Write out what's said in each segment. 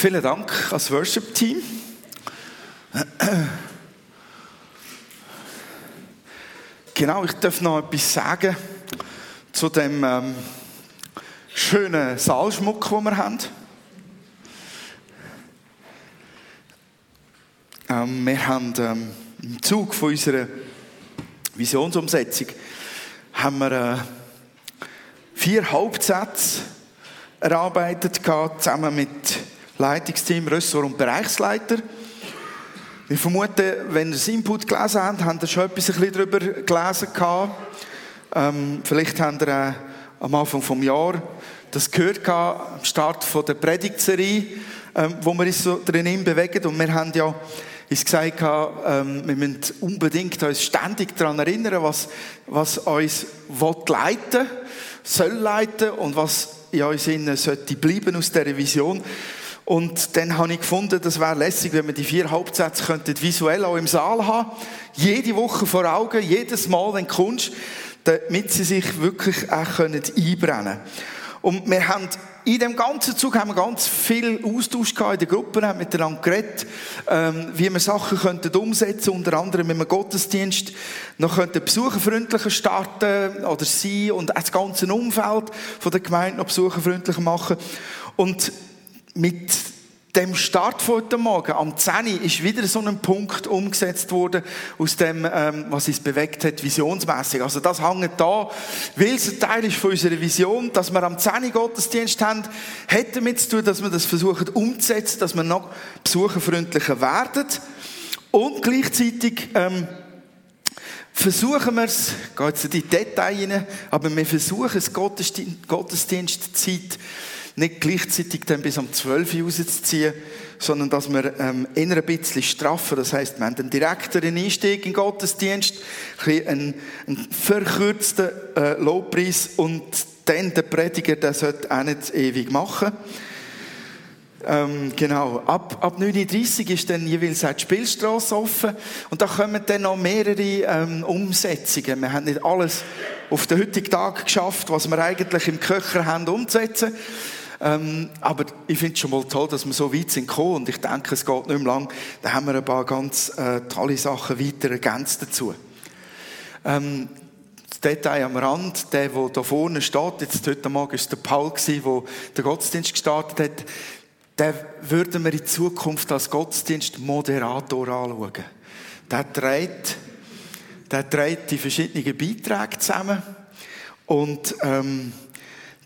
Vielen Dank als Worship-Team. Genau, ich darf noch etwas sagen zu dem ähm, schönen Saalschmuck, den wir haben. Ähm, wir haben ähm, im Zug von unserer Visionsumsetzung haben wir äh, vier Hauptsätze erarbeitet zusammen mit Leitungsteam, Ressort und Bereichsleiter. Ich vermute, wenn ihr das Input gelesen habt, habt ihr schon etwas ein bisschen darüber gelesen Ähm, vielleicht habt ihr äh, am Anfang des Jahres das gehört gehabt, am Start von der Predigtserie, ähm, wo wir uns so drinnen bewegen. Und wir haben ja uns gesagt, ähm, wir müssen unbedingt uns ständig daran erinnern, was, was uns leiten soll leiten und was in uns innen sollte bleiben aus dieser Vision. Und dann habe ich gefunden, das wäre lässig, wenn wir die vier Hauptsätze könnten visuell auch im Saal haben. Jede Woche vor Augen, jedes Mal, wenn du kommst, damit sie sich wirklich auch einbrennen können. Und wir haben in dem ganzen Zug haben wir ganz viel Austausch gehabt in der Gruppe, haben miteinander geredet, ähm, wie wir Sachen könnten umsetzen, unter anderem mit dem Gottesdienst noch könnten besucherfreundlicher starten oder sein und das ganze Umfeld von der Gemeinde noch besucherfreundlicher machen. Und mit dem Start von heute Morgen, am 10 ist wieder so ein Punkt umgesetzt worden, aus dem, ähm, was uns bewegt hat, visionsmässig. Also das hängt da, weil es ein Teil ist von unserer Vision, dass wir am 10 Gottesdienst haben, hat damit zu tun, dass wir das versuchen umzusetzen, dass wir noch besucherfreundlicher werden. Und gleichzeitig, ähm, versuchen wir es, geht jetzt in die Details rein, aber wir versuchen es, Gottesdienstzeit nicht gleichzeitig dann bis um 12 Uhr rauszuziehen, sondern dass wir ähm, eher ein bisschen straffen. Das heißt, wir haben einen direkteren Einstieg in Gottesdienst, einen, einen verkürzten äh, Lobpreis und dann der Prediger, der sollte auch nicht ewig machen. Ähm, genau. Ab, ab 9.30 Uhr ist dann jeweils auch die Spielstraße offen. Und da kommen dann noch mehrere ähm, Umsetzungen. Wir haben nicht alles auf den heutigen Tag geschafft, was wir eigentlich im Köcher haben, umzusetzen. Ähm, aber ich finde es schon mal toll, dass wir so weit sind gekommen und ich denke, es geht nicht mehr lang. Da haben wir ein paar ganz äh, tolle Sachen weiter ergänzt dazu. Ähm, das Detail am Rand, der, der da vorne steht, jetzt heute Morgen war der Paul, der den Gottesdienst gestartet hat, den würden wir in Zukunft als Gottesdienstmoderator anschauen. Der trägt, der trägt die verschiedenen Beiträge zusammen und ähm,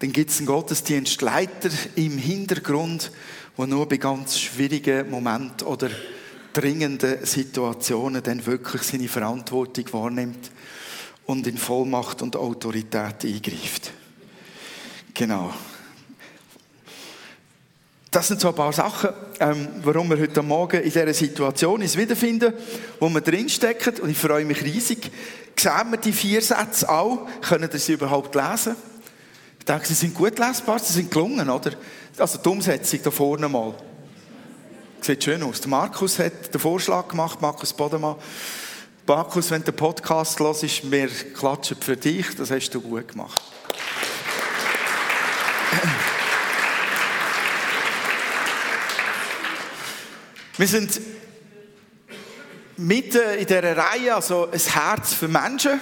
dann gibt es einen Gottesdienstleiter im Hintergrund, der nur bei ganz schwierigen Momenten oder dringenden Situationen dann wirklich seine Verantwortung wahrnimmt und in Vollmacht und Autorität eingreift. Genau. Das sind so ein paar Sachen, ähm, warum wir heute Morgen in dieser Situation uns wiederfinden, wo wir drinstecken. Und ich freue mich riesig. Sehen wir die vier Sätze auch? Können Sie sie überhaupt lesen? Ich denke, sie sind gut lesbar, sie sind gelungen, oder? Also die Umsetzung da vorne mal. Sieht schön aus. Der Markus hat den Vorschlag gemacht, Markus Bodemann. Markus, wenn der Podcast los ist, wir klatschen für dich, das hast du gut gemacht. Wir sind mitten in dieser Reihe, also ein Herz für Menschen.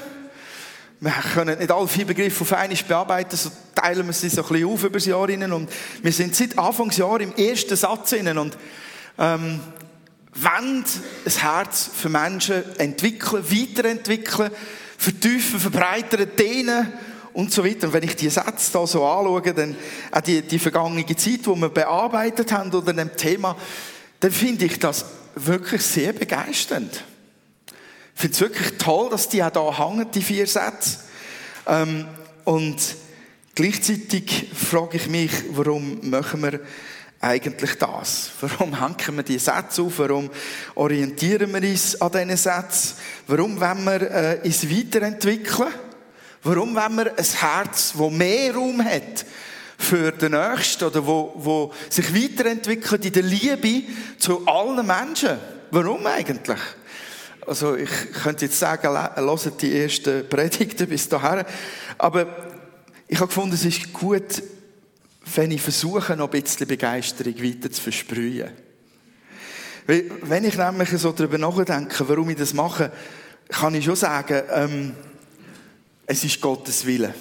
Wir können nicht alle vier Begriffe auf einmal bearbeiten, so teilen wir sie so ein bisschen auf über das Jahr hinein. Und wir sind seit Anfangsjahr im ersten Satz hinein und ähm, wollen ein Herz für Menschen entwickeln, weiterentwickeln, vertiefen, verbreitern, dehnen und so weiter. Und wenn ich die Sätze da so anschaue, dann auch die, die vergangene Zeit, die wir bearbeitet haben unter dem Thema, dann finde ich das wirklich sehr begeisternd. Ich finde es wirklich toll, dass die auch da hängen, die vier Sätze. Ähm, und gleichzeitig frage ich mich, warum machen wir eigentlich das? Warum hängen wir die Sätze auf? Warum orientieren wir uns an diesen Sätzen? Warum wollen wir äh, uns weiterentwickeln? Warum wollen wir ein Herz, das mehr Raum hat für den Nächsten oder wo, wo sich weiterentwickelt in der Liebe zu allen Menschen? Warum eigentlich? Also ich könnte jetzt sagen, hört die ersten Predigten bis dahin. Aber ich habe gefunden, es ist gut, wenn ich versuche, noch ein bisschen Begeisterung weiter zu versprühen. Wenn ich nämlich so darüber nachdenke, warum ich das mache, kann ich schon sagen, ähm, es ist Gottes Wille.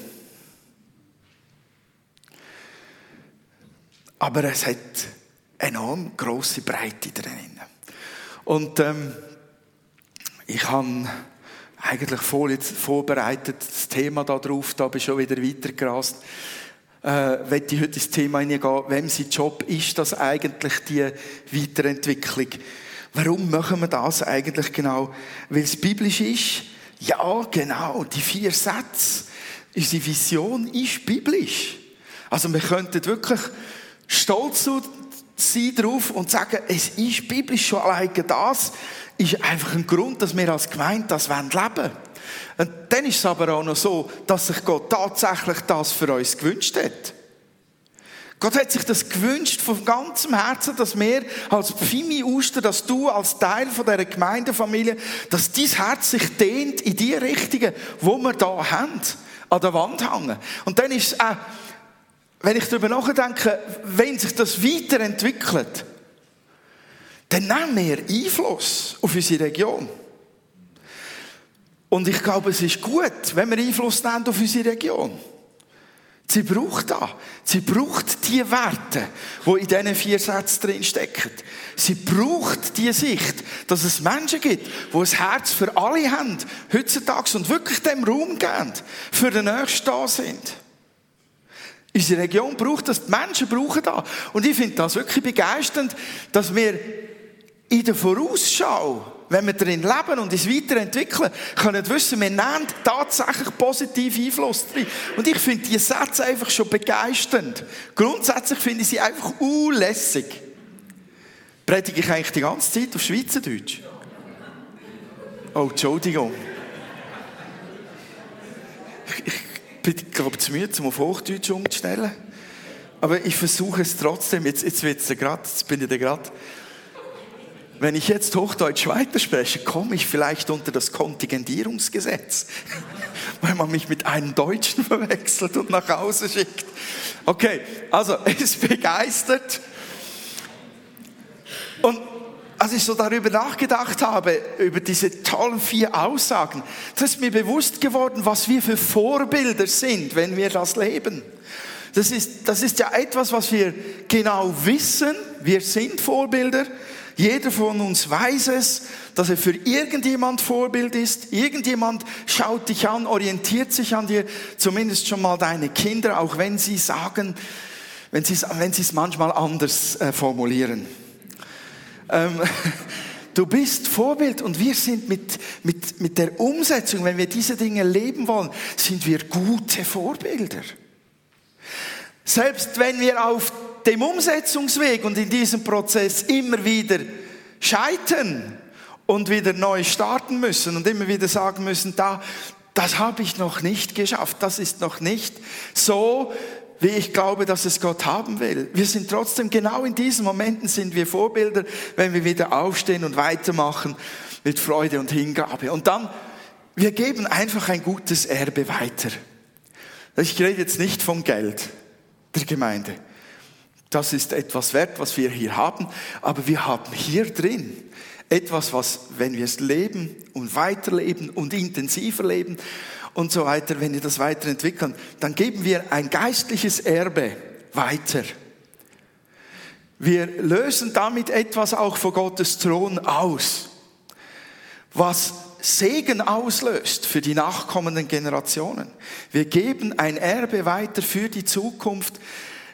Aber es hat enorm große Breite drin. Und ähm, ich habe eigentlich voll jetzt vorbereitet das Thema darauf, da bin ich schon wieder weitergerast. Äh, wenn ich heute ins Thema hineingehen, wem sein Job ist das eigentlich, die Weiterentwicklung? Warum machen wir das eigentlich genau? Weil es biblisch ist? Ja, genau, die vier Sätze. Unsere Vision ist biblisch. Also wir könnten wirklich stolz sein darauf und sagen, es ist biblisch schon alleine das, ist einfach ein Grund, dass wir als Gemeinde das leben wollen. Und dann ist es aber auch noch so, dass sich Gott tatsächlich das für uns gewünscht hat. Gott hat sich das gewünscht von ganzem Herzen, dass wir als Pfimi Uster, dass du als Teil von dieser Gemeindefamilie, dass dein Herz sich dehnt in die Richtungen, wo wir da haben, an der Wand hängen. Und dann ist es auch, wenn ich darüber nachdenke, wenn sich das weiterentwickelt, dann nehmen wir Einfluss auf unsere Region. Und ich glaube, es ist gut, wenn wir Einfluss nehmen auf unsere Region. Sie braucht da. Sie braucht die Werte, die in diesen vier Sätzen drin stecken. Sie braucht die Sicht, dass es Menschen gibt, die ein Herz für alle haben, heutzutage und wirklich dem Raum geben, für den Nächsten da sind. Unsere Region braucht das, die Menschen brauchen das. Und ich finde das wirklich begeisternd, dass wir in der Vorausschau, wenn wir darin leben und es weiterentwickeln, können wissen, wir nehmen tatsächlich positiv Einfluss drin. Und ich finde die Sätze einfach schon begeisternd. Grundsätzlich finde ich sie einfach unlässig. Predige ich eigentlich die ganze Zeit auf Schweizerdeutsch? Oh, Entschuldigung. Ich, bin, glaube zu müde, um auf Hochdeutsch umzustellen. Aber ich versuche es trotzdem. Jetzt, jetzt, wird's grad, jetzt bin ich da gerade. Wenn ich jetzt Hochdeutsch weiterspreche, komme ich vielleicht unter das Kontingentierungsgesetz, weil man mich mit einem Deutschen verwechselt und nach Hause schickt. Okay, also es begeistert. Und als ich so darüber nachgedacht habe, über diese tollen vier Aussagen, das ist mir bewusst geworden, was wir für Vorbilder sind, wenn wir das leben. Das ist, das ist ja etwas, was wir genau wissen. Wir sind Vorbilder. Jeder von uns weiß es, dass er für irgendjemand Vorbild ist. Irgendjemand schaut dich an, orientiert sich an dir, zumindest schon mal deine Kinder, auch wenn sie sagen, wenn sie, wenn es manchmal anders äh, formulieren. Ähm, du bist Vorbild und wir sind mit, mit, mit der Umsetzung, wenn wir diese Dinge leben wollen, sind wir gute Vorbilder. Selbst wenn wir auf dem Umsetzungsweg und in diesem Prozess immer wieder scheitern und wieder neu starten müssen und immer wieder sagen müssen, da, das habe ich noch nicht geschafft, das ist noch nicht so, wie ich glaube, dass es Gott haben will. Wir sind trotzdem, genau in diesen Momenten sind wir Vorbilder, wenn wir wieder aufstehen und weitermachen mit Freude und Hingabe. Und dann, wir geben einfach ein gutes Erbe weiter. Ich rede jetzt nicht vom Geld der Gemeinde. Das ist etwas wert, was wir hier haben, aber wir haben hier drin etwas, was, wenn wir es leben und weiterleben und intensiver leben und so weiter, wenn wir das weiterentwickeln, dann geben wir ein geistliches Erbe weiter. Wir lösen damit etwas auch vor Gottes Thron aus, was Segen auslöst für die nachkommenden Generationen. Wir geben ein Erbe weiter für die Zukunft,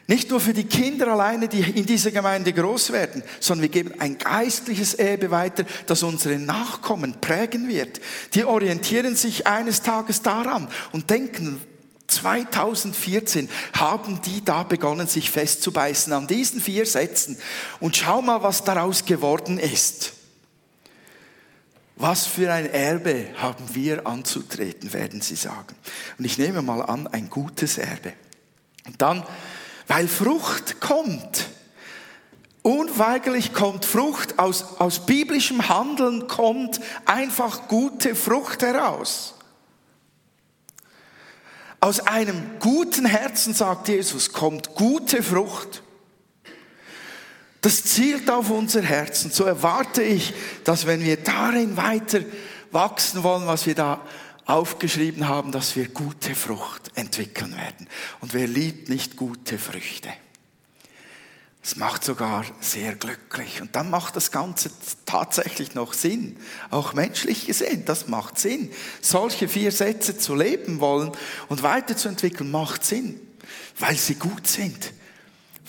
nicht nur für die Kinder alleine, die in dieser Gemeinde groß werden, sondern wir geben ein geistliches Erbe weiter, das unsere Nachkommen prägen wird. Die orientieren sich eines Tages daran und denken, 2014 haben die da begonnen, sich festzubeißen an diesen vier Sätzen. Und schau mal, was daraus geworden ist. Was für ein Erbe haben wir anzutreten, werden sie sagen. Und ich nehme mal an, ein gutes Erbe. Und dann weil Frucht kommt. Unweigerlich kommt Frucht, aus, aus biblischem Handeln kommt einfach gute Frucht heraus. Aus einem guten Herzen, sagt Jesus, kommt gute Frucht. Das zielt auf unser Herzen. So erwarte ich, dass wenn wir darin weiter wachsen wollen, was wir da aufgeschrieben haben, dass wir gute Frucht entwickeln werden. Und wer liebt nicht gute Früchte? Es macht sogar sehr glücklich. Und dann macht das Ganze tatsächlich noch Sinn. Auch menschlich gesehen, das macht Sinn. Solche vier Sätze zu leben wollen und weiterzuentwickeln, macht Sinn, weil sie gut sind.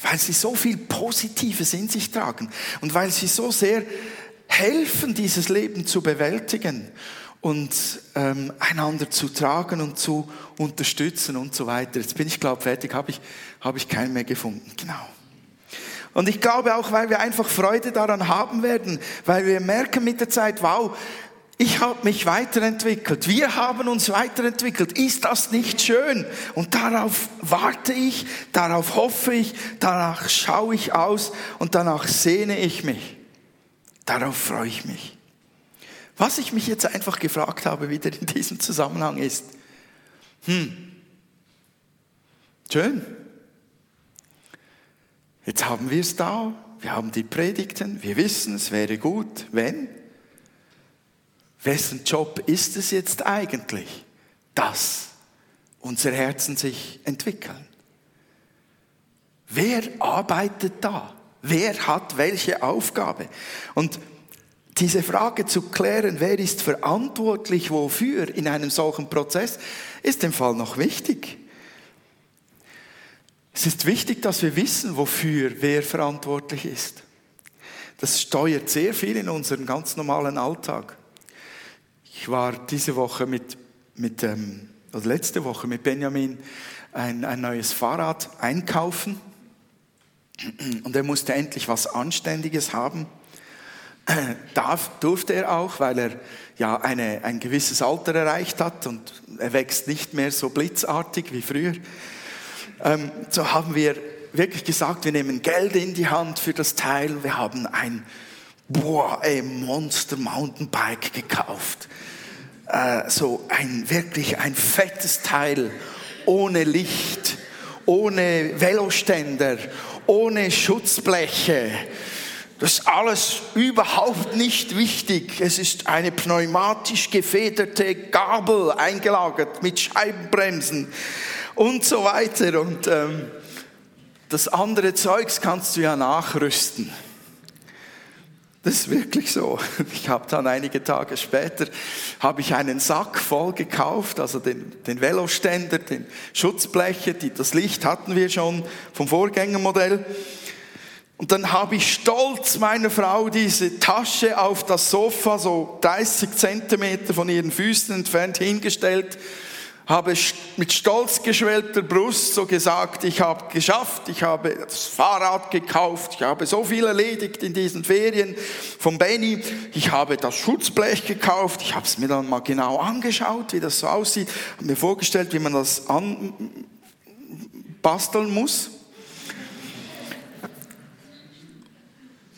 Weil sie so viel Positives in sich tragen. Und weil sie so sehr helfen, dieses Leben zu bewältigen und ähm, einander zu tragen und zu unterstützen und so weiter. Jetzt bin ich, glaube fertig, habe ich, hab ich keinen mehr gefunden. Genau. Und ich glaube auch, weil wir einfach Freude daran haben werden, weil wir merken mit der Zeit, wow, ich habe mich weiterentwickelt, wir haben uns weiterentwickelt. Ist das nicht schön? Und darauf warte ich, darauf hoffe ich, danach schaue ich aus und danach sehne ich mich. Darauf freue ich mich. Was ich mich jetzt einfach gefragt habe, wieder in diesem Zusammenhang ist, hm, schön. Jetzt haben wir es da, wir haben die Predigten, wir wissen, es wäre gut, wenn. Wessen Job ist es jetzt eigentlich, dass unsere Herzen sich entwickeln? Wer arbeitet da? Wer hat welche Aufgabe? Und diese Frage zu klären, wer ist verantwortlich wofür in einem solchen Prozess, ist im Fall noch wichtig. Es ist wichtig, dass wir wissen, wofür wer verantwortlich ist. Das steuert sehr viel in unserem ganz normalen Alltag. Ich war diese Woche mit, mit ähm, oder letzte Woche mit Benjamin ein, ein neues Fahrrad einkaufen und er musste endlich was Anständiges haben. Darf, durfte er auch, weil er ja eine, ein gewisses Alter erreicht hat und er wächst nicht mehr so blitzartig wie früher. Ähm, so haben wir wirklich gesagt, wir nehmen Geld in die Hand für das Teil. Wir haben ein boah, ey, Monster Mountainbike gekauft. Äh, so ein wirklich ein fettes Teil ohne Licht, ohne Veloständer, ohne Schutzbleche das ist alles überhaupt nicht wichtig. Es ist eine pneumatisch gefederte Gabel eingelagert mit Scheibenbremsen und so weiter. Und ähm, das andere Zeugs kannst du ja nachrüsten. Das ist wirklich so. Ich habe dann einige Tage später habe ich einen Sack voll gekauft, also den, den Veloständer, den Schutzbleche, die, das Licht hatten wir schon vom Vorgängermodell. Und dann habe ich stolz meiner Frau diese Tasche auf das Sofa, so 30 Zentimeter von ihren Füßen entfernt, hingestellt, habe mit stolz geschwellter Brust so gesagt, ich habe geschafft, ich habe das Fahrrad gekauft, ich habe so viel erledigt in diesen Ferien von Benny, ich habe das Schutzblech gekauft, ich habe es mir dann mal genau angeschaut, wie das so aussieht, habe mir vorgestellt, wie man das anbasteln muss.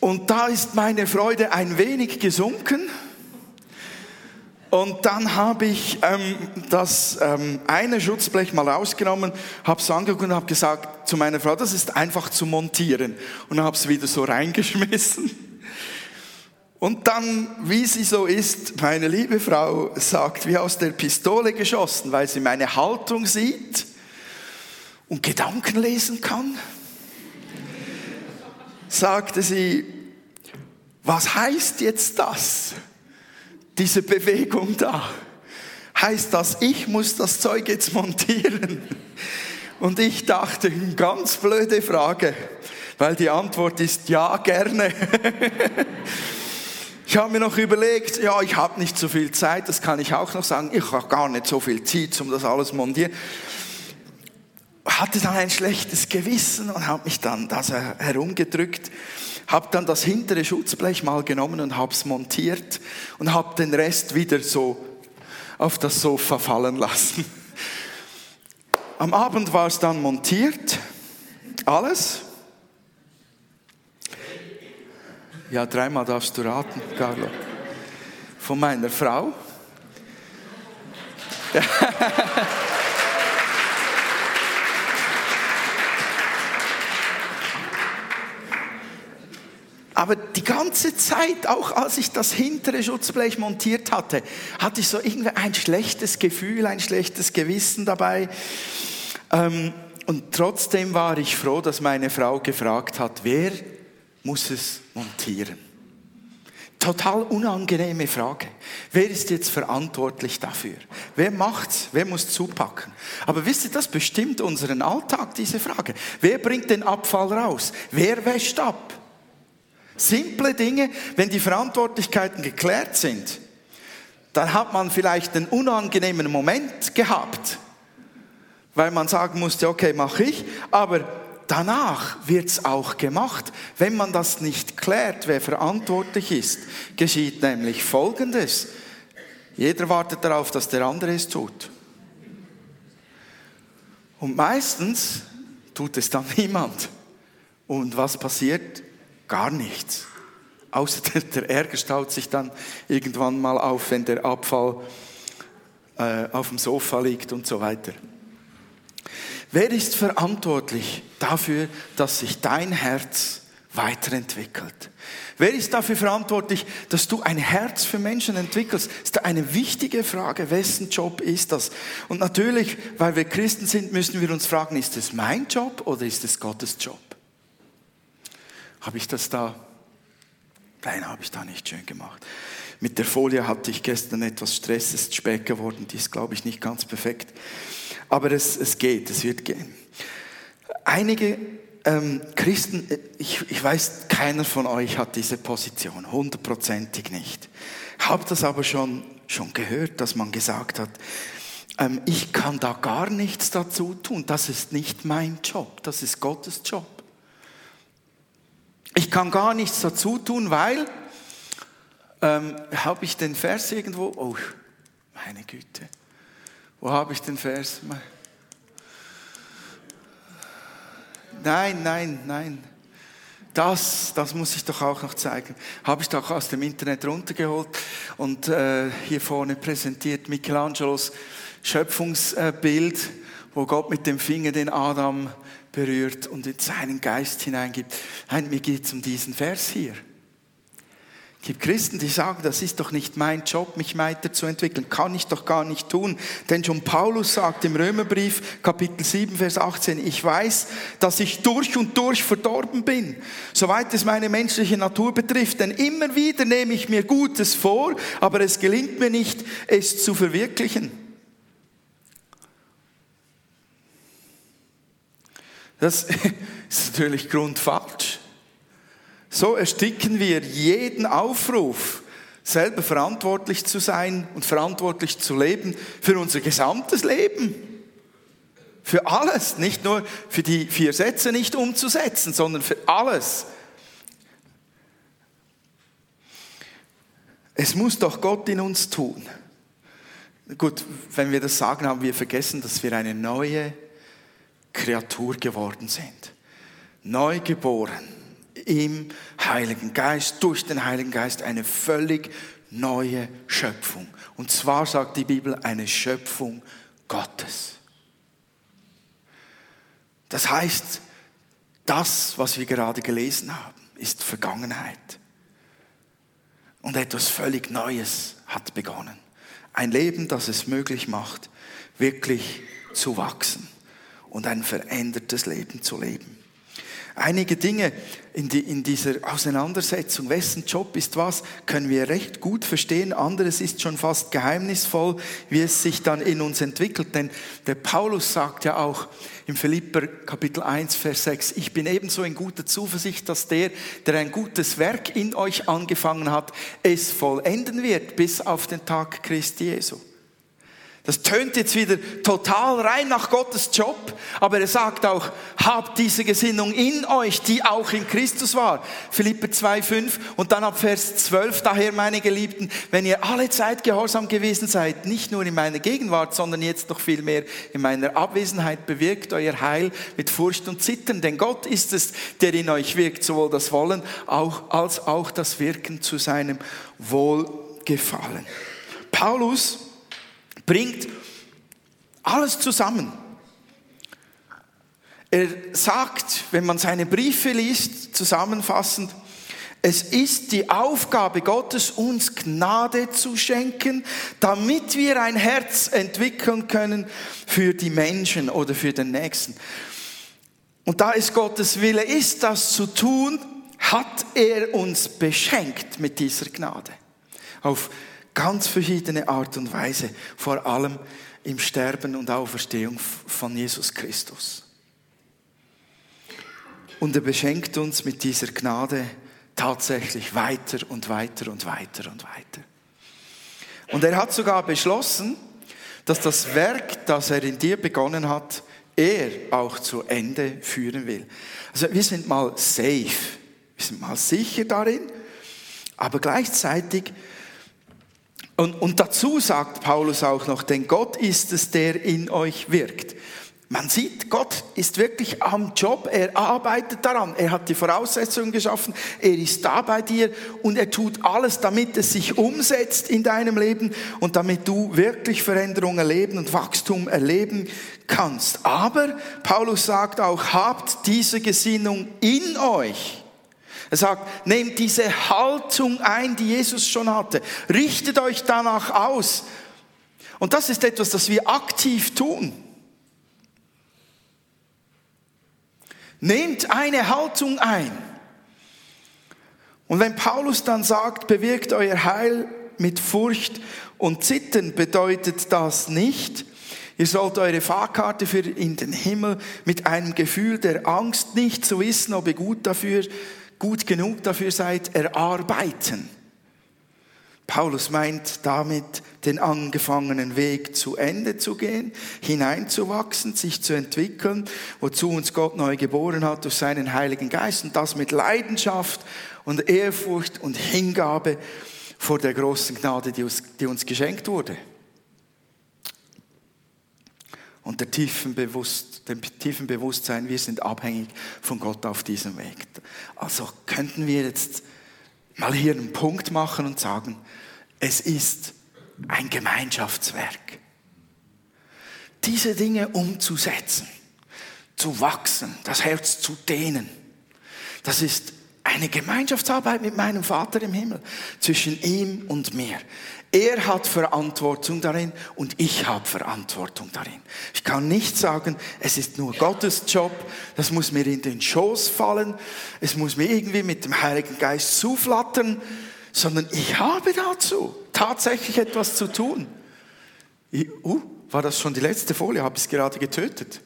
Und da ist meine Freude ein wenig gesunken. Und dann habe ich ähm, das ähm, eine Schutzblech mal rausgenommen, habe es angeguckt und habe gesagt zu meiner Frau, das ist einfach zu montieren. Und habe es wieder so reingeschmissen. Und dann, wie sie so ist, meine liebe Frau sagt, wie aus der Pistole geschossen, weil sie meine Haltung sieht und Gedanken lesen kann sagte sie, was heißt jetzt das? Diese Bewegung da. Heißt das, ich muss das Zeug jetzt montieren? Und ich dachte, ganz blöde Frage, weil die Antwort ist ja, gerne. Ich habe mir noch überlegt, ja, ich habe nicht so viel Zeit, das kann ich auch noch sagen. Ich habe gar nicht so viel Zeit, um das alles montieren hatte dann ein schlechtes Gewissen und habe mich dann das herumgedrückt, habe dann das hintere Schutzblech mal genommen und habe es montiert und habe den Rest wieder so auf das Sofa fallen lassen. Am Abend war es dann montiert, alles. Ja, dreimal darfst du raten, Carlo. Von meiner Frau. Aber die ganze Zeit, auch als ich das hintere Schutzblech montiert hatte, hatte ich so irgendwie ein schlechtes Gefühl, ein schlechtes Gewissen dabei. Ähm, und trotzdem war ich froh, dass meine Frau gefragt hat, wer muss es montieren? Total unangenehme Frage. Wer ist jetzt verantwortlich dafür? Wer macht's? Wer muss zupacken? Aber wisst ihr, das bestimmt unseren Alltag, diese Frage. Wer bringt den Abfall raus? Wer wäscht ab? Simple Dinge, wenn die Verantwortlichkeiten geklärt sind, dann hat man vielleicht einen unangenehmen Moment gehabt, weil man sagen musste, okay, mache ich, aber danach wird's auch gemacht. Wenn man das nicht klärt, wer verantwortlich ist, geschieht nämlich Folgendes. Jeder wartet darauf, dass der andere es tut. Und meistens tut es dann niemand. Und was passiert? Gar nichts. Außer der, der Ärger staut sich dann irgendwann mal auf, wenn der Abfall äh, auf dem Sofa liegt und so weiter. Wer ist verantwortlich dafür, dass sich dein Herz weiterentwickelt? Wer ist dafür verantwortlich, dass du ein Herz für Menschen entwickelst? Das ist eine wichtige Frage. Wessen Job ist das? Und natürlich, weil wir Christen sind, müssen wir uns fragen, ist es mein Job oder ist es Gottes Job? Habe ich das da? Nein, habe ich da nicht schön gemacht. Mit der Folie hatte ich gestern etwas Stress, es ist spät geworden, die ist, glaube ich, nicht ganz perfekt. Aber es, es geht, es wird gehen. Einige ähm, Christen, ich, ich weiß, keiner von euch hat diese Position, hundertprozentig nicht. Habe das aber schon, schon gehört, dass man gesagt hat, ähm, ich kann da gar nichts dazu tun, das ist nicht mein Job, das ist Gottes Job. Ich kann gar nichts dazu tun, weil, ähm, habe ich den Vers irgendwo? Oh, meine Güte. Wo habe ich den Vers? Nein, nein, nein. Das, das muss ich doch auch noch zeigen. Habe ich doch aus dem Internet runtergeholt und äh, hier vorne präsentiert Michelangelos Schöpfungsbild, wo Gott mit dem Finger den Adam berührt und in seinen Geist hineingibt. Nein, mir geht es um diesen Vers hier. Es gibt Christen, die sagen, das ist doch nicht mein Job, mich weiterzuentwickeln. Kann ich doch gar nicht tun. Denn schon Paulus sagt im Römerbrief, Kapitel 7, Vers 18, ich weiß, dass ich durch und durch verdorben bin, soweit es meine menschliche Natur betrifft. Denn immer wieder nehme ich mir Gutes vor, aber es gelingt mir nicht, es zu verwirklichen. Das ist natürlich grundfalsch. So ersticken wir jeden Aufruf, selber verantwortlich zu sein und verantwortlich zu leben für unser gesamtes Leben. Für alles, nicht nur für die vier Sätze nicht umzusetzen, sondern für alles. Es muss doch Gott in uns tun. Gut, wenn wir das sagen, haben wir vergessen, dass wir eine neue Kreatur geworden sind. Neu geboren im Heiligen Geist, durch den Heiligen Geist eine völlig neue Schöpfung. Und zwar sagt die Bibel eine Schöpfung Gottes. Das heißt, das, was wir gerade gelesen haben, ist Vergangenheit. Und etwas völlig Neues hat begonnen. Ein Leben, das es möglich macht, wirklich zu wachsen und ein verändertes Leben zu leben einige Dinge in, die, in, dieser Auseinandersetzung, wessen Job ist was, können wir recht gut verstehen. Anderes ist schon fast geheimnisvoll, wie es sich dann in uns entwickelt. Denn der Paulus sagt ja auch im Philipper Kapitel 1, Vers 6, ich bin ebenso in guter Zuversicht, dass der, der ein gutes Werk in euch angefangen hat, es vollenden wird bis auf den Tag Christi Jesu. Das tönt jetzt wieder total rein nach Gottes Job, aber er sagt auch, habt diese Gesinnung in euch, die auch in Christus war. Philippe 2,5 und dann ab Vers 12, daher meine Geliebten, wenn ihr alle Zeit gehorsam gewesen seid, nicht nur in meiner Gegenwart, sondern jetzt noch viel mehr in meiner Abwesenheit, bewirkt euer Heil mit Furcht und Zittern, denn Gott ist es, der in euch wirkt, sowohl das Wollen als auch das Wirken zu seinem Wohlgefallen. Paulus bringt alles zusammen. Er sagt, wenn man seine Briefe liest, zusammenfassend, Es ist die Aufgabe Gottes, uns Gnade zu schenken, damit wir ein Herz entwickeln können für die Menschen oder für den Nächsten. Und da es Gottes Wille ist, das zu tun, hat er uns beschenkt mit dieser Gnade. Auf ganz verschiedene Art und Weise, vor allem im Sterben und Auferstehung von Jesus Christus. Und er beschenkt uns mit dieser Gnade tatsächlich weiter und weiter und weiter und weiter. Und er hat sogar beschlossen, dass das Werk, das er in dir begonnen hat, er auch zu Ende führen will. Also wir sind mal safe, wir sind mal sicher darin, aber gleichzeitig, und, und dazu sagt Paulus auch noch, denn Gott ist es, der in euch wirkt. Man sieht, Gott ist wirklich am Job, er arbeitet daran, er hat die Voraussetzungen geschaffen, er ist da bei dir und er tut alles, damit es sich umsetzt in deinem Leben und damit du wirklich Veränderungen erleben und Wachstum erleben kannst. Aber Paulus sagt auch, habt diese Gesinnung in euch. Er sagt, nehmt diese Haltung ein, die Jesus schon hatte. Richtet euch danach aus. Und das ist etwas, das wir aktiv tun. Nehmt eine Haltung ein. Und wenn Paulus dann sagt, bewirkt euer Heil mit Furcht und Zittern, bedeutet das nicht, ihr sollt eure Fahrkarte für in den Himmel mit einem Gefühl der Angst, nicht zu wissen, ob ihr gut dafür, gut genug dafür seid, erarbeiten. Paulus meint damit, den angefangenen Weg zu Ende zu gehen, hineinzuwachsen, sich zu entwickeln, wozu uns Gott neu geboren hat durch seinen Heiligen Geist und das mit Leidenschaft und Ehrfurcht und Hingabe vor der großen Gnade, die uns, die uns geschenkt wurde. Und der tiefen Bewusst, dem tiefen Bewusstsein, wir sind abhängig von Gott auf diesem Weg. Also könnten wir jetzt mal hier einen Punkt machen und sagen, es ist ein Gemeinschaftswerk. Diese Dinge umzusetzen, zu wachsen, das Herz zu dehnen, das ist eine Gemeinschaftsarbeit mit meinem Vater im Himmel, zwischen ihm und mir. Er hat Verantwortung darin und ich habe Verantwortung darin. Ich kann nicht sagen, es ist nur Gottes Job, das muss mir in den Schoß fallen, es muss mir irgendwie mit dem Heiligen Geist zuflattern, sondern ich habe dazu tatsächlich etwas zu tun. Ich, uh, war das schon die letzte Folie? Habe ich es gerade getötet?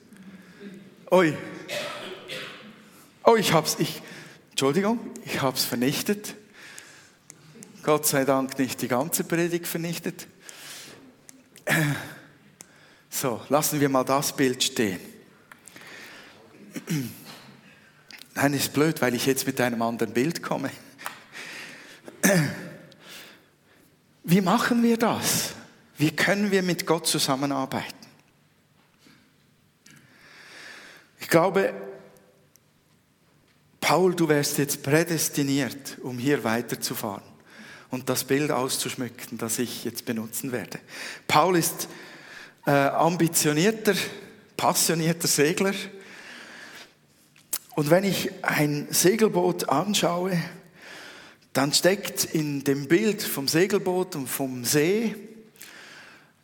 Oi. Oh, ich hab's, ich, Entschuldigung, ich habe es vernichtet. Gott sei Dank nicht die ganze Predigt vernichtet. So, lassen wir mal das Bild stehen. Nein, ist blöd, weil ich jetzt mit einem anderen Bild komme. Wie machen wir das? Wie können wir mit Gott zusammenarbeiten? Ich glaube, Paul, du wärst jetzt prädestiniert, um hier weiterzufahren und das Bild auszuschmücken, das ich jetzt benutzen werde. Paul ist äh, ambitionierter, passionierter Segler. Und wenn ich ein Segelboot anschaue, dann steckt in dem Bild vom Segelboot und vom See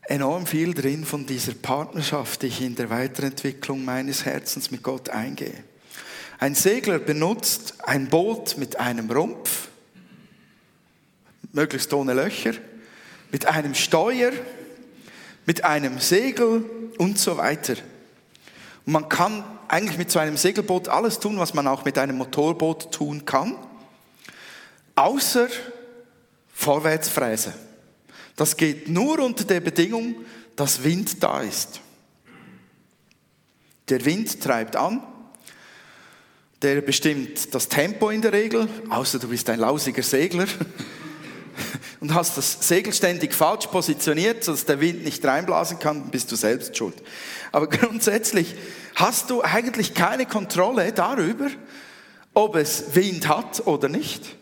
enorm viel drin von dieser Partnerschaft, die ich in der Weiterentwicklung meines Herzens mit Gott eingehe. Ein Segler benutzt ein Boot mit einem Rumpf, möglichst ohne Löcher, mit einem Steuer, mit einem Segel und so weiter. Und man kann eigentlich mit so einem Segelboot alles tun, was man auch mit einem Motorboot tun kann. Außer Vorwärtsfräse. Das geht nur unter der Bedingung, dass Wind da ist. Der Wind treibt an, der bestimmt das Tempo in der Regel, außer du bist ein lausiger Segler und hast das Segel ständig falsch positioniert, sodass der Wind nicht reinblasen kann, bist du selbst schuld. Aber grundsätzlich hast du eigentlich keine Kontrolle darüber, ob es Wind hat oder nicht.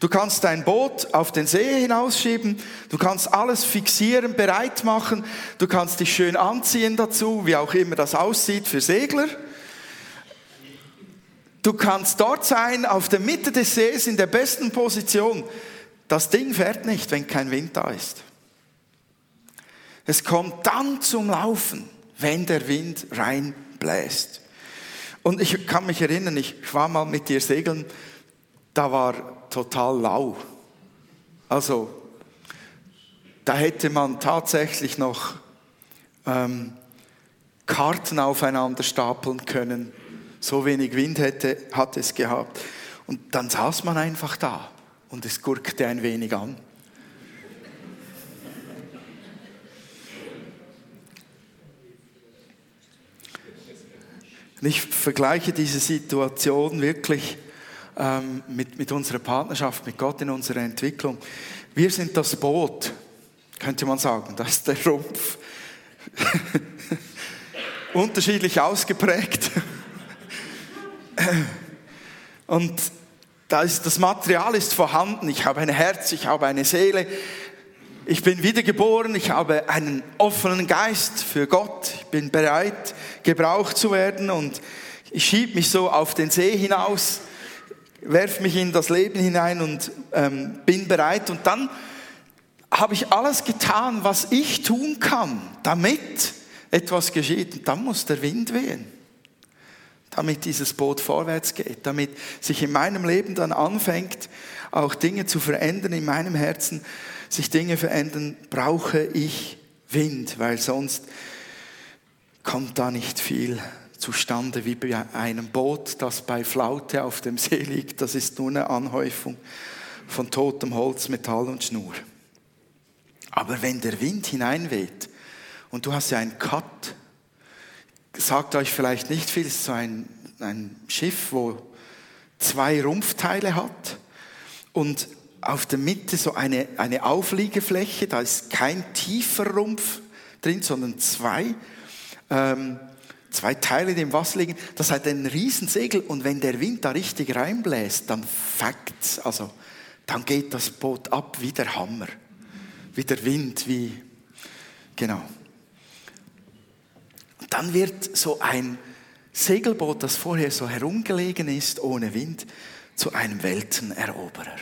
Du kannst dein Boot auf den See hinausschieben, du kannst alles fixieren, bereit machen, du kannst dich schön anziehen dazu, wie auch immer das aussieht für Segler. Du kannst dort sein, auf der Mitte des Sees, in der besten Position. Das Ding fährt nicht, wenn kein Wind da ist. Es kommt dann zum Laufen, wenn der Wind reinbläst. Und ich kann mich erinnern, ich war mal mit dir segeln, da war total lau. Also, da hätte man tatsächlich noch ähm, Karten aufeinander stapeln können. So wenig Wind hätte, hat es gehabt. Und dann saß man einfach da und es gurkte ein wenig an. Und ich vergleiche diese Situation wirklich ähm, mit, mit unserer Partnerschaft mit Gott in unserer Entwicklung. Wir sind das Boot, könnte man sagen. Das ist der Rumpf. Unterschiedlich ausgeprägt. Und das Material ist vorhanden. Ich habe ein Herz, ich habe eine Seele. Ich bin wiedergeboren, ich habe einen offenen Geist für Gott. Ich bin bereit, gebraucht zu werden und ich schiebe mich so auf den See hinaus, werfe mich in das Leben hinein und ähm, bin bereit. Und dann habe ich alles getan, was ich tun kann, damit etwas geschieht. Und dann muss der Wind wehen damit dieses Boot vorwärts geht, damit sich in meinem Leben dann anfängt, auch Dinge zu verändern in meinem Herzen, sich Dinge verändern, brauche ich Wind, weil sonst kommt da nicht viel zustande wie bei einem Boot, das bei Flaute auf dem See liegt. Das ist nur eine Anhäufung von totem Holz, Metall und Schnur. Aber wenn der Wind hineinweht und du hast ja einen Cut sagt euch vielleicht nicht viel, es ist so ein, ein Schiff, wo zwei Rumpfteile hat und auf der Mitte so eine, eine Aufliegefläche, da ist kein tiefer Rumpf drin, sondern zwei, ähm, zwei Teile, die im Wasser liegen. Das hat einen riesen Segel und wenn der Wind da richtig reinbläst, dann fact's, also dann geht das Boot ab wie der Hammer, wie der Wind, wie, genau dann wird so ein Segelboot, das vorher so herumgelegen ist, ohne Wind, zu einem Welteneroberer.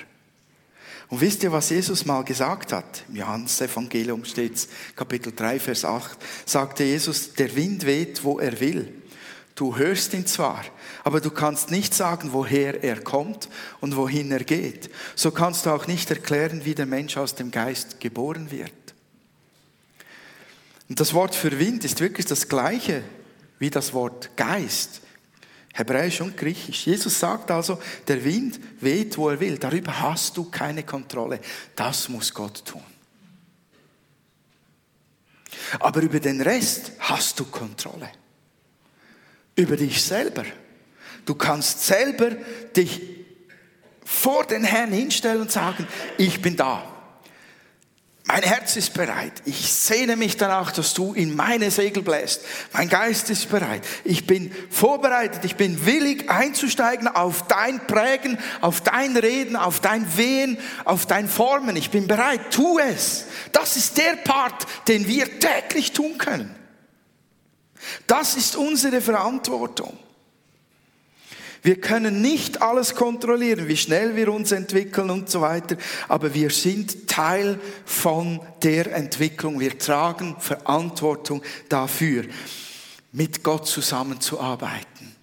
Und wisst ihr, was Jesus mal gesagt hat? Im Johannes-Evangelium steht Kapitel 3, Vers 8, sagte Jesus, der Wind weht, wo er will. Du hörst ihn zwar, aber du kannst nicht sagen, woher er kommt und wohin er geht. So kannst du auch nicht erklären, wie der Mensch aus dem Geist geboren wird. Und das Wort für Wind ist wirklich das gleiche wie das Wort Geist. Hebräisch und Griechisch. Jesus sagt also, der Wind weht, wo er will. Darüber hast du keine Kontrolle. Das muss Gott tun. Aber über den Rest hast du Kontrolle. Über dich selber. Du kannst selber dich vor den Herrn hinstellen und sagen, ich bin da. Mein Herz ist bereit. Ich sehne mich danach, dass du in meine Segel bläst. Mein Geist ist bereit. Ich bin vorbereitet. Ich bin willig einzusteigen auf dein Prägen, auf dein Reden, auf dein Wehen, auf dein Formen. Ich bin bereit. Tu es. Das ist der Part, den wir täglich tun können. Das ist unsere Verantwortung. Wir können nicht alles kontrollieren, wie schnell wir uns entwickeln und so weiter, aber wir sind Teil von der Entwicklung. Wir tragen Verantwortung dafür, mit Gott zusammenzuarbeiten,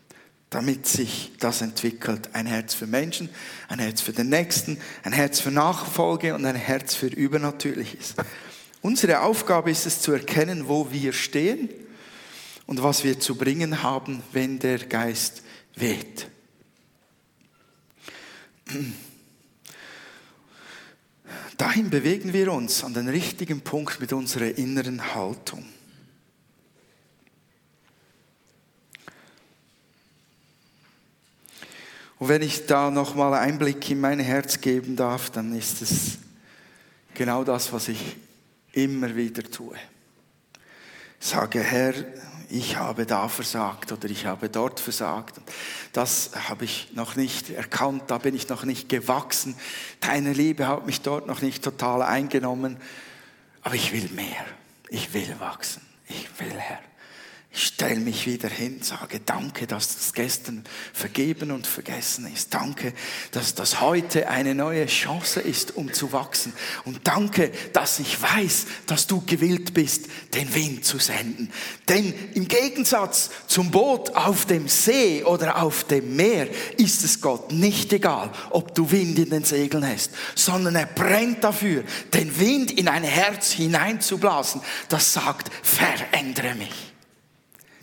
damit sich das entwickelt. Ein Herz für Menschen, ein Herz für den Nächsten, ein Herz für Nachfolge und ein Herz für Übernatürliches. Unsere Aufgabe ist es zu erkennen, wo wir stehen und was wir zu bringen haben, wenn der Geist weht. Dahin bewegen wir uns an den richtigen Punkt mit unserer inneren Haltung. Und wenn ich da nochmal Einblick in mein Herz geben darf, dann ist es genau das, was ich immer wieder tue. Sage, Herr, ich habe da versagt oder ich habe dort versagt. Das habe ich noch nicht erkannt, da bin ich noch nicht gewachsen. Deine Liebe hat mich dort noch nicht total eingenommen. Aber ich will mehr. Ich will wachsen. Ich will, Herr. Ich stelle mich wieder hin, sage Danke, dass das gestern vergeben und vergessen ist. Danke, dass das heute eine neue Chance ist, um zu wachsen. Und danke, dass ich weiß, dass du gewillt bist, den Wind zu senden. Denn im Gegensatz zum Boot auf dem See oder auf dem Meer ist es Gott nicht egal, ob du Wind in den Segeln hast, sondern er brennt dafür, den Wind in ein Herz hineinzublasen, das sagt, verändere mich.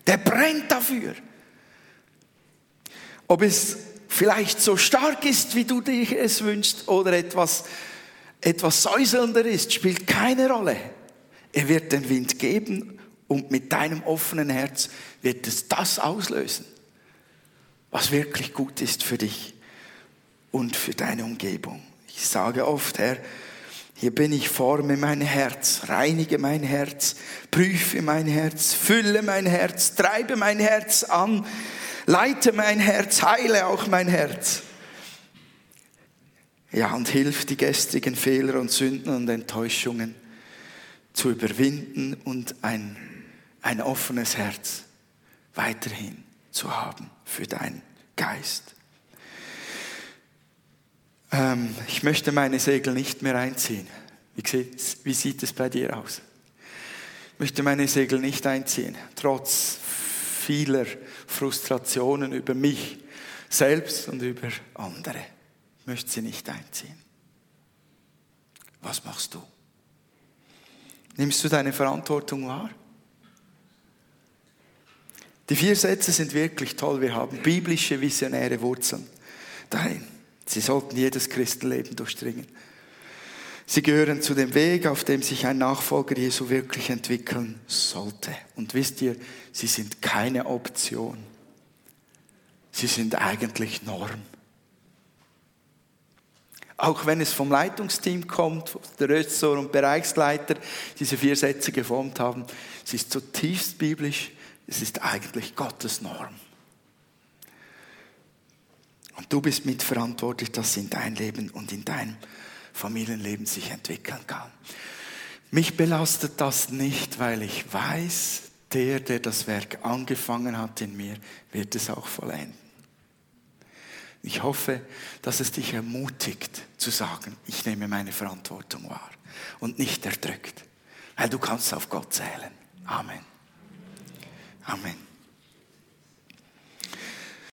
Der brennt dafür. Ob es vielleicht so stark ist, wie du dir es wünschst, oder etwas, etwas säuselnder ist, spielt keine Rolle. Er wird den Wind geben und mit deinem offenen Herz wird es das auslösen, was wirklich gut ist für dich und für deine Umgebung. Ich sage oft, Herr, hier bin ich, forme mein Herz, reinige mein Herz, prüfe mein Herz, fülle mein Herz, treibe mein Herz an, leite mein Herz, heile auch mein Herz. Ja, und hilf die gestrigen Fehler und Sünden und Enttäuschungen zu überwinden und ein, ein offenes Herz weiterhin zu haben für deinen Geist. Ähm, ich möchte meine Segel nicht mehr einziehen. Wie, wie sieht es bei dir aus? Ich möchte meine Segel nicht einziehen, trotz vieler Frustrationen über mich selbst und über andere. Ich möchte sie nicht einziehen. Was machst du? Nimmst du deine Verantwortung wahr? Die vier Sätze sind wirklich toll. Wir haben biblische, visionäre Wurzeln darin. Sie sollten jedes Christenleben durchdringen. Sie gehören zu dem Weg, auf dem sich ein Nachfolger Jesu wirklich entwickeln sollte. Und wisst ihr, sie sind keine Option. Sie sind eigentlich Norm. Auch wenn es vom Leitungsteam kommt, der Rösser und Bereichsleiter diese vier Sätze geformt haben, es ist zutiefst biblisch, es ist eigentlich Gottes Norm. Und du bist mitverantwortlich, dass in dein Leben und in deinem Familienleben sich entwickeln kann. Mich belastet das nicht, weil ich weiß, der, der das Werk angefangen hat in mir, wird es auch vollenden. Ich hoffe, dass es dich ermutigt zu sagen, ich nehme meine Verantwortung wahr und nicht erdrückt, weil du kannst auf Gott zählen. Amen. Amen.